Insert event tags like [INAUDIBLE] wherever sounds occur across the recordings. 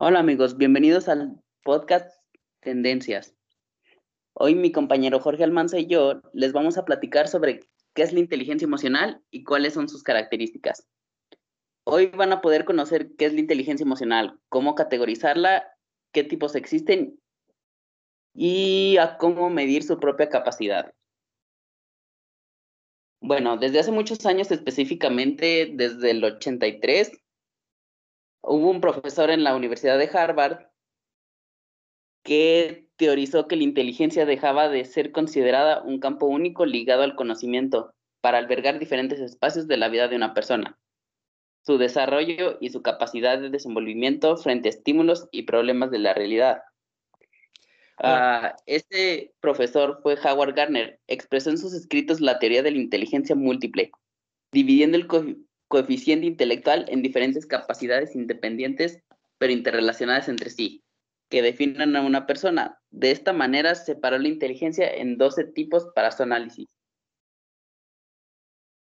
Hola amigos, bienvenidos al podcast Tendencias. Hoy mi compañero Jorge Almanza y yo les vamos a platicar sobre qué es la inteligencia emocional y cuáles son sus características. Hoy van a poder conocer qué es la inteligencia emocional, cómo categorizarla, qué tipos existen y a cómo medir su propia capacidad. Bueno, desde hace muchos años, específicamente desde el 83, hubo un profesor en la Universidad de Harvard que teorizó que la inteligencia dejaba de ser considerada un campo único ligado al conocimiento para albergar diferentes espacios de la vida de una persona, su desarrollo y su capacidad de desenvolvimiento frente a estímulos y problemas de la realidad. Uh, este profesor fue Howard Gardner. Expresó en sus escritos la teoría de la inteligencia múltiple, dividiendo el co coeficiente intelectual en diferentes capacidades independientes pero interrelacionadas entre sí, que definen a una persona. De esta manera separó la inteligencia en 12 tipos para su análisis.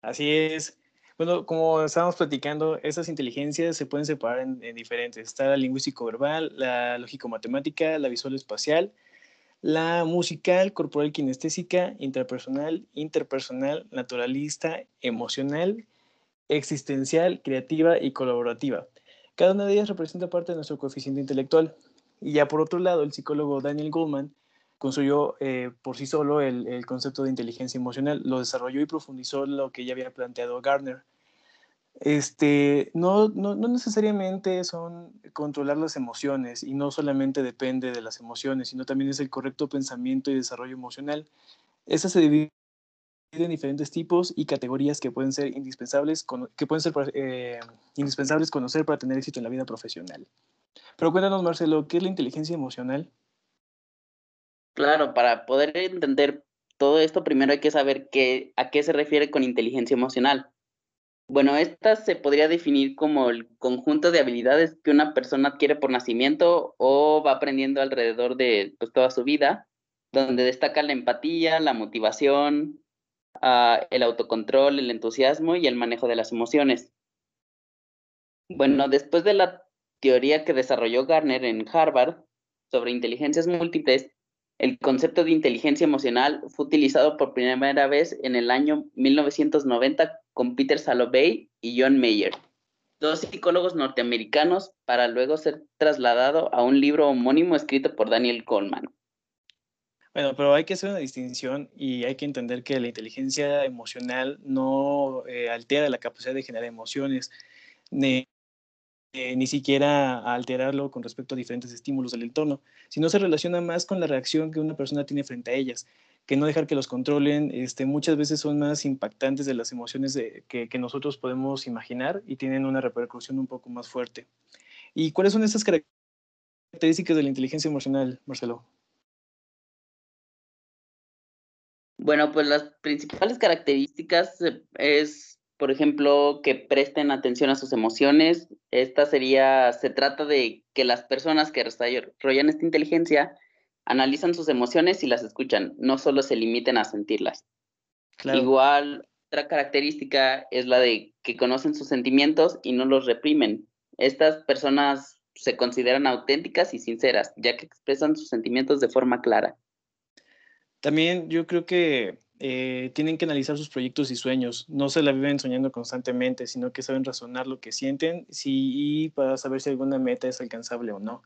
Así es. Bueno, como estábamos platicando, esas inteligencias se pueden separar en, en diferentes. Está la lingüístico-verbal, la lógico-matemática, la visual-espacial, la musical, corporal kinestésica, interpersonal, interpersonal, naturalista, emocional, existencial, creativa y colaborativa. Cada una de ellas representa parte de nuestro coeficiente intelectual. Y ya por otro lado, el psicólogo Daniel Goldman construyó eh, por sí solo el, concepto de inteligencia emocional, lo desarrolló y profundizó lo que ya había planteado Gardner. Este, no, no, no, necesariamente son controlar las emociones y no solamente depende de las emociones, sino también es el correcto pensamiento y desarrollo emocional. Esa se divide en diferentes tipos y categorías que pueden ser indispensables, que pueden ser eh, indispensables conocer para tener éxito en la vida profesional. Pero cuéntanos, Marcelo, ¿qué es la inteligencia emocional? Claro, para poder entender todo esto, primero hay que saber qué, a qué se refiere con inteligencia emocional. Bueno, esta se podría definir como el conjunto de habilidades que una persona adquiere por nacimiento o va aprendiendo alrededor de pues, toda su vida, donde destaca la empatía, la motivación, uh, el autocontrol, el entusiasmo y el manejo de las emociones. Bueno, después de la teoría que desarrolló Garner en Harvard sobre inteligencias múltiples, el concepto de inteligencia emocional fue utilizado por primera vez en el año 1990 con Peter Salovey y John Mayer, dos psicólogos norteamericanos, para luego ser trasladado a un libro homónimo escrito por Daniel Goleman. Bueno, pero hay que hacer una distinción y hay que entender que la inteligencia emocional no eh, altera la capacidad de generar emociones, ni eh, ni siquiera alterarlo con respecto a diferentes estímulos del entorno, sino se relaciona más con la reacción que una persona tiene frente a ellas, que no dejar que los controlen, este, muchas veces son más impactantes de las emociones que, que, nosotros podemos imaginar y tienen una repercusión un poco más fuerte. ¿Y cuáles son esas características de la inteligencia emocional, Marcelo? Bueno, pues las principales características es por ejemplo, que presten atención a sus emociones. Esta sería, se trata de que las personas que desarrollan esta inteligencia analizan sus emociones y las escuchan, no solo se limiten a sentirlas. Claro. Igual, otra característica es la de que conocen sus sentimientos y no los reprimen. Estas personas se consideran auténticas y sinceras, ya que expresan sus sentimientos de forma clara. También yo creo que eh, tienen que analizar sus proyectos y sueños. No se la viven soñando constantemente, sino que saben razonar lo que sienten si, y para saber si alguna meta es alcanzable o no.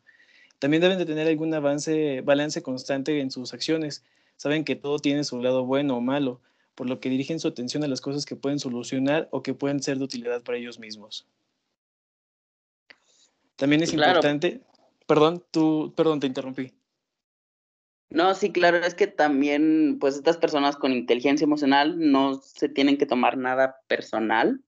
También deben de tener algún avance, balance constante en sus acciones. Saben que todo tiene su lado bueno o malo, por lo que dirigen su atención a las cosas que pueden solucionar o que pueden ser de utilidad para ellos mismos. También es claro. importante, perdón, tú, perdón, te interrumpí. No, sí, claro, es que también, pues estas personas con inteligencia emocional no se tienen que tomar nada personal,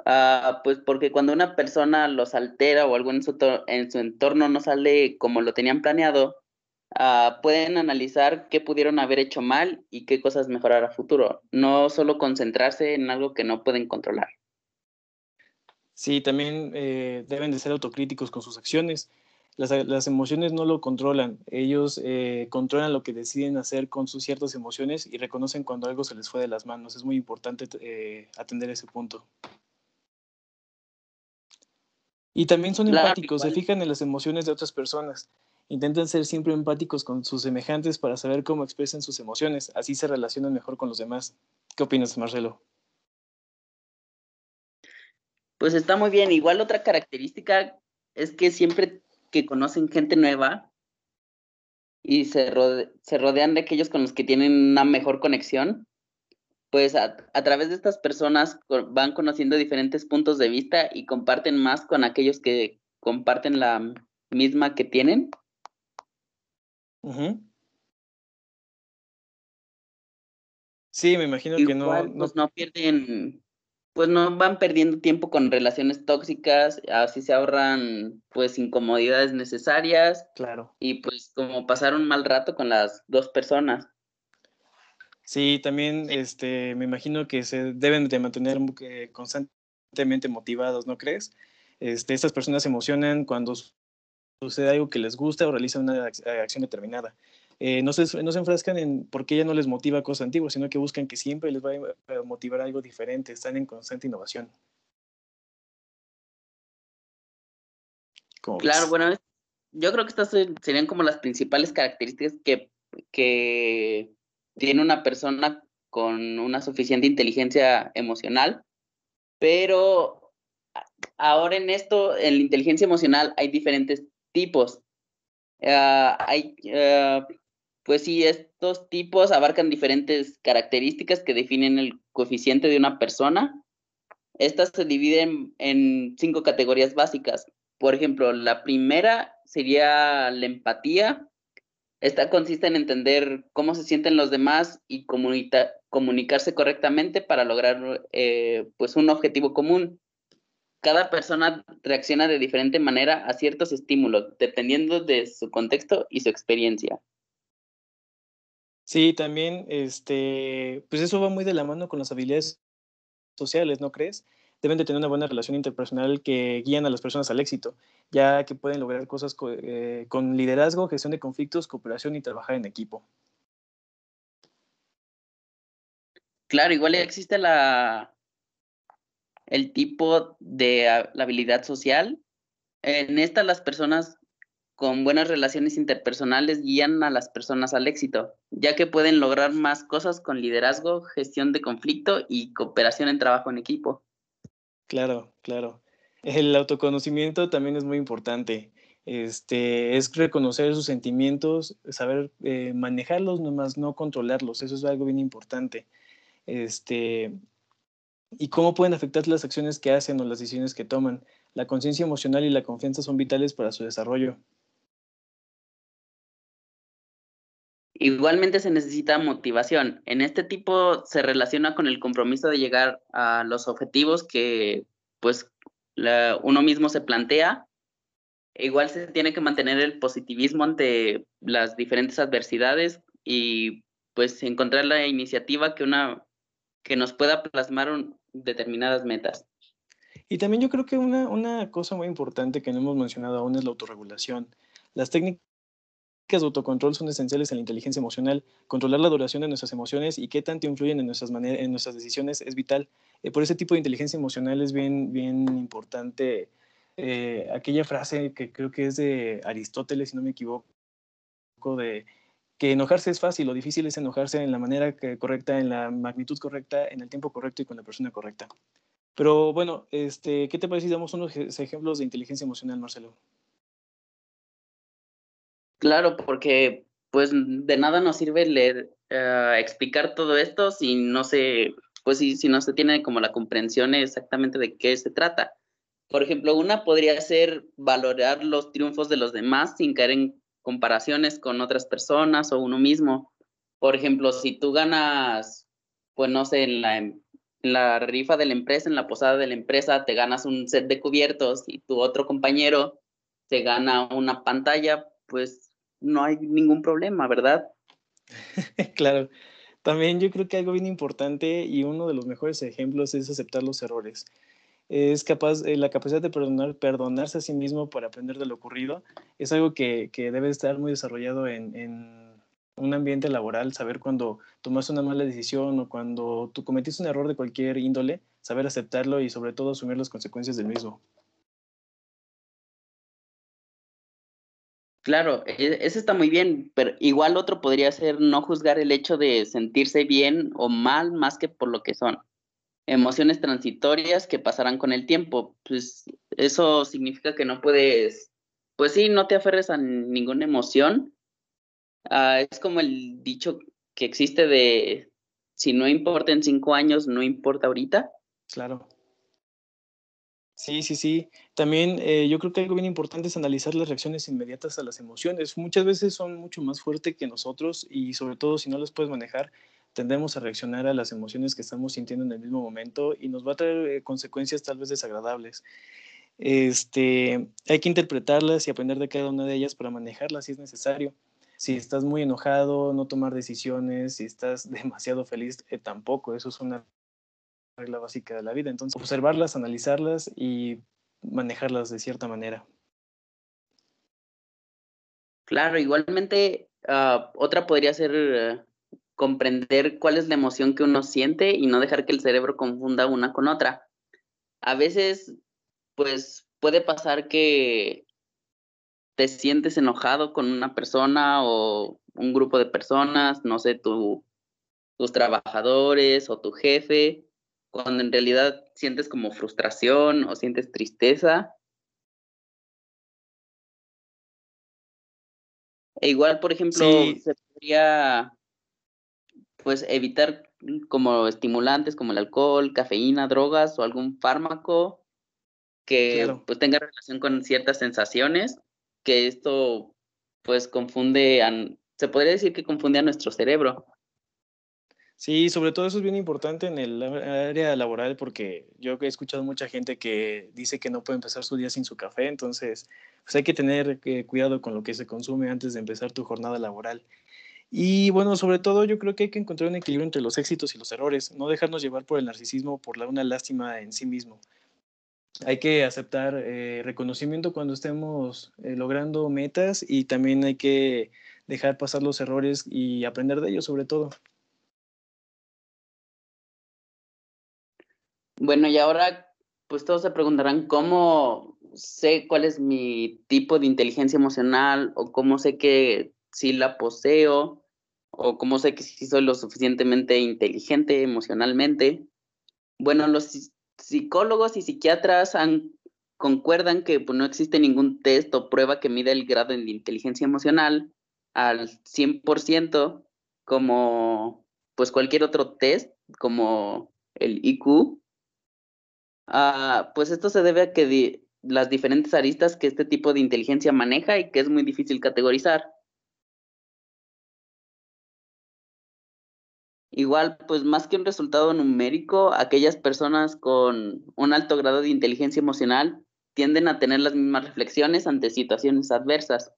uh, pues porque cuando una persona los altera o algo en su, en su entorno no sale como lo tenían planeado, uh, pueden analizar qué pudieron haber hecho mal y qué cosas mejorar a futuro, no solo concentrarse en algo que no pueden controlar. Sí, también eh, deben de ser autocríticos con sus acciones las, las, emociones no lo controlan, ellos eh, controlan lo que deciden hacer con sus ciertas emociones y reconocen cuando algo se les fue de las manos. Es muy importante eh, atender ese punto. Y también son Claro, empáticos, se fijan en las emociones de otras personas. Intentan ser siempre empáticos con sus semejantes para saber cómo expresan sus emociones. Así se relacionan mejor con los demás. ¿Qué opinas, Marcelo? Pues está muy bien. Igual otra característica es que siempre que conocen gente nueva y se, rode- se rodean de aquellos con los que tienen una mejor conexión, pues a, a través de estas personas van conociendo diferentes puntos de vista y comparten más con aquellos que comparten la misma que tienen. Sí, me imagino que no, no, pues no pierden, pues no van perdiendo tiempo con relaciones tóxicas, así se ahorran pues incomodidades necesarias claro. y pues como pasar un mal rato con las dos personas. Sí, también este, me imagino que se deben de mantener constantemente motivados, ¿no crees? Este, estas personas se emocionan cuando su- sucede algo que les gusta o realizan una ac- acción determinada. Eh, no, se, no se enfrascan en por qué ya no les motiva cosas antiguas, sino que buscan que siempre les va a motivar algo diferente, están en constante innovación. ¿Cómo Claro, ves? bueno, yo creo que estas se- serían como las principales características que, que tiene una persona con una suficiente inteligencia emocional, pero ahora en esto, en la inteligencia emocional hay diferentes tipos. Ah, hay, ah, pues sí, estos tipos abarcan diferentes características que definen el coeficiente de una persona. Estas se dividen en cinco categorías básicas. Por ejemplo, la primera sería la empatía. Esta consiste en entender cómo se sienten los demás y comunica- comunicarse correctamente para lograr eh, pues un objetivo común. Cada persona reacciona de diferente manera a ciertos estímulos, dependiendo de su contexto y su experiencia. Sí, también, este, pues eso va muy de la mano con las habilidades sociales, ¿no crees? Deben de tener una buena relación interpersonal que guían a las personas al éxito, ya que pueden lograr cosas co- eh, con liderazgo, gestión de conflictos, cooperación y trabajar en equipo. Claro, igual existe la, el tipo de ah, la habilidad social. En esta las personas con buenas relaciones interpersonales guían a las personas al éxito, ya que pueden lograr más cosas con liderazgo, gestión de conflicto y cooperación en trabajo en equipo. Claro, claro. El autoconocimiento también es muy importante. Este, es reconocer sus sentimientos, saber eh, manejarlos, nomás no controlarlos. Eso es algo bien importante. Este, y cómo pueden afectar las acciones que hacen o las decisiones que toman. La conciencia emocional y la confianza son vitales para su desarrollo. Igualmente se necesita motivación. En este tipo se relaciona con el compromiso de llegar a los objetivos que pues la- uno mismo se plantea. E igual se tiene que mantener el positivismo ante las diferentes adversidades y pues encontrar la iniciativa que una que nos pueda plasmar un- determinadas metas. Y también yo creo que una, una cosa muy importante que no hemos mencionado aún es la autorregulación. Las técnicas de autocontrol son esenciales en la inteligencia emocional. Controlar la duración de nuestras emociones y qué tanto influyen en nuestras, en nuestras decisiones es vital. Eh, por ese tipo de inteligencia emocional es bien, bien importante eh, aquella frase que creo que es de Aristóteles, si no me equivoco, de que enojarse es fácil, lo difícil es enojarse en la manera correcta, en la magnitud correcta, en el tiempo correcto y con la persona correcta. Pero bueno, este, ¿qué te parece si damos unos ejemplos de inteligencia emocional, Marcelo? Claro, porque pues de nada nos sirve leer, uh, explicar todo esto si no se, pues si, si no se tiene como la comprensión exactamente de qué se trata. Por ejemplo, una podría ser valorar los triunfos de los demás sin caer en comparaciones con otras personas o uno mismo. Por ejemplo, si tú ganas, pues no sé, en la, en la rifa de la empresa, en la posada de la empresa, te ganas un set de cubiertos y tu otro compañero te gana una pantalla, pues no hay ningún problema, ¿verdad? [LAUGHS] claro. También yo creo que algo bien importante y uno de los mejores ejemplos es aceptar los errores. Es capaz, eh, la capacidad de perdonar, perdonarse a sí mismo por aprender de lo ocurrido es algo que, que debe estar muy desarrollado en, en, un ambiente laboral, saber cuando tomaste una mala decisión o cuando tú cometiste un error de cualquier índole, saber aceptarlo y sobre todo asumir las consecuencias del mismo. Claro, e, eso está muy bien, pero igual otro podría ser no juzgar el hecho de sentirse bien o mal más que por lo que son. Emociones transitorias que pasarán con el tiempo. Pues eso significa que no puedes, pues sí, no te aferres a ninguna emoción. Ah, es como el dicho que existe de si no importa en cinco años, no importa ahorita. Claro. Sí, sí, sí. También eh, yo creo que algo bien importante es analizar las reacciones inmediatas a las emociones. Muchas veces son mucho más fuertes que nosotros y sobre todo si no las puedes manejar, tendemos a reaccionar a las emociones que estamos sintiendo en el mismo momento y nos va a traer eh, consecuencias tal vez desagradables. Este, hay que interpretarlas y aprender de cada una de ellas para manejarlas si es necesario. Si estás muy enojado, no tomar decisiones, si estás [LAUGHS] demasiado feliz, eh, tampoco. Eso es una regla básica de la vida. Entonces, observarlas, analizarlas y manejarlas de cierta manera. Claro, igualmente uh, otra podría ser uh, comprender cuál es la emoción que uno siente y no dejar que el cerebro confunda una con otra. A veces, pues puede pasar que te sientes enojado con una persona o un grupo de personas, no sé, tu, tus trabajadores o tu jefe, cuando en realidad sientes como frustración o sientes tristeza. E igual, por ejemplo, se podría pues evitar como estimulantes como el alcohol, cafeína, drogas o algún fármaco que pues tenga relación con ciertas sensaciones, que esto pues confunde, se podría decir que confunde a nuestro cerebro. Sí, sobre todo eso es bien importante en el área laboral porque yo he escuchado mucha gente que dice que no puede empezar su día sin su café, entonces pues hay que tener eh, cuidado con lo que se consume antes de empezar tu jornada laboral. Y bueno, sobre todo yo creo que hay que encontrar un equilibrio entre los éxitos y los errores, no dejarnos llevar por el narcisismo o por la, una lástima en sí mismo. Hay que aceptar eh, reconocimiento cuando estemos eh, logrando metas y también hay que dejar pasar los errores y aprender de ellos sobre todo. Bueno, y ahora, pues todos se preguntarán cómo sé cuál es mi tipo de inteligencia emocional o cómo sé que sí la poseo o cómo sé que sí soy lo suficientemente inteligente emocionalmente. Bueno, los psicólogos y psiquiatras han, concuerdan que pues, no existe ningún test o prueba que mida el grado de inteligencia emocional al 100% como pues cualquier otro test como el IQ Ah, pues esto se debe a que las diferentes aristas que este tipo de inteligencia maneja y que es muy difícil categorizar. Igual, pues más que un resultado numérico, aquellas personas con un alto grado de inteligencia emocional tienden a tener las mismas reflexiones ante situaciones adversas.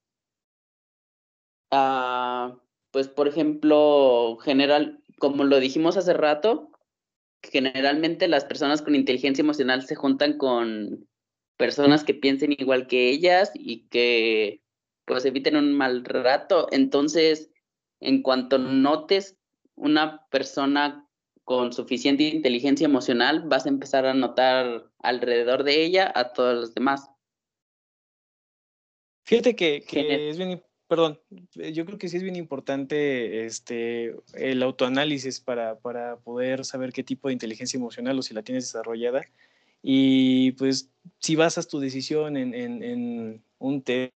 Ah, pues, por ejemplo, general, como lo dijimos hace rato, generalmente las personas con inteligencia emocional se juntan con personas que piensen igual que ellas y que pues eviten un mal rato. Entonces, en cuanto notes una persona con suficiente inteligencia emocional, vas a empezar a notar alrededor de ella a todos los demás. Fíjate que, que es bien perdón, eh, yo creo que sí es bien importante este, el autoanálisis para, para poder saber qué tipo de inteligencia emocional o si la tienes desarrollada. Y pues si basas tu decisión en, en, en un test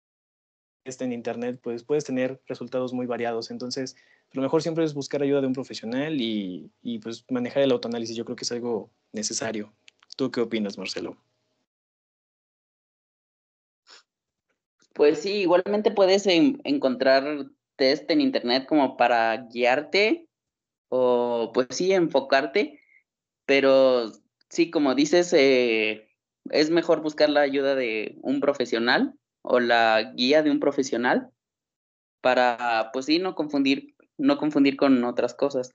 en internet, pues puedes tener resultados muy variados. Entonces, lo mejor siempre es buscar ayuda de un profesional y, y pues manejar el autoanálisis. Yo creo que es algo necesario. ¿Tú qué opinas, Marcelo? Pues sí, igualmente puedes encontrar test en internet como para guiarte o pues sí, enfocarte, pero sí, como dices, eh, es mejor buscar la ayuda de un profesional o la guía de un profesional para, pues sí, no confundir, no confundir con otras cosas.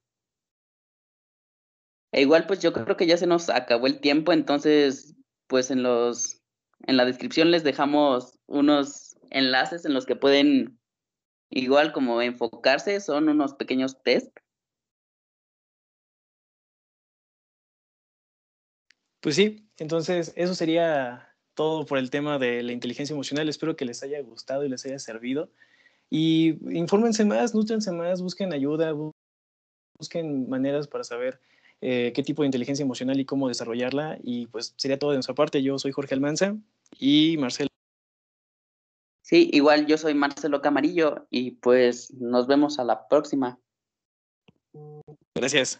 E igual, pues yo creo que ya se nos acabó el tiempo, entonces, pues en los, en la descripción les dejamos unos enlaces en los que pueden igual como enfocarse, son unos pequeños test. Pues sí, entonces eso sería todo por el tema de la inteligencia emocional. Espero que les haya gustado y les haya servido. Y infórmense más, nutrense más, busquen ayuda, busquen maneras para saber eh, qué tipo de inteligencia emocional y cómo desarrollarla. Y pues sería todo de nuestra parte. Yo soy Jorge Almanza y Marcelo. Sí, igual yo soy Marcelo Camarillo y pues nos vemos a la próxima. Gracias.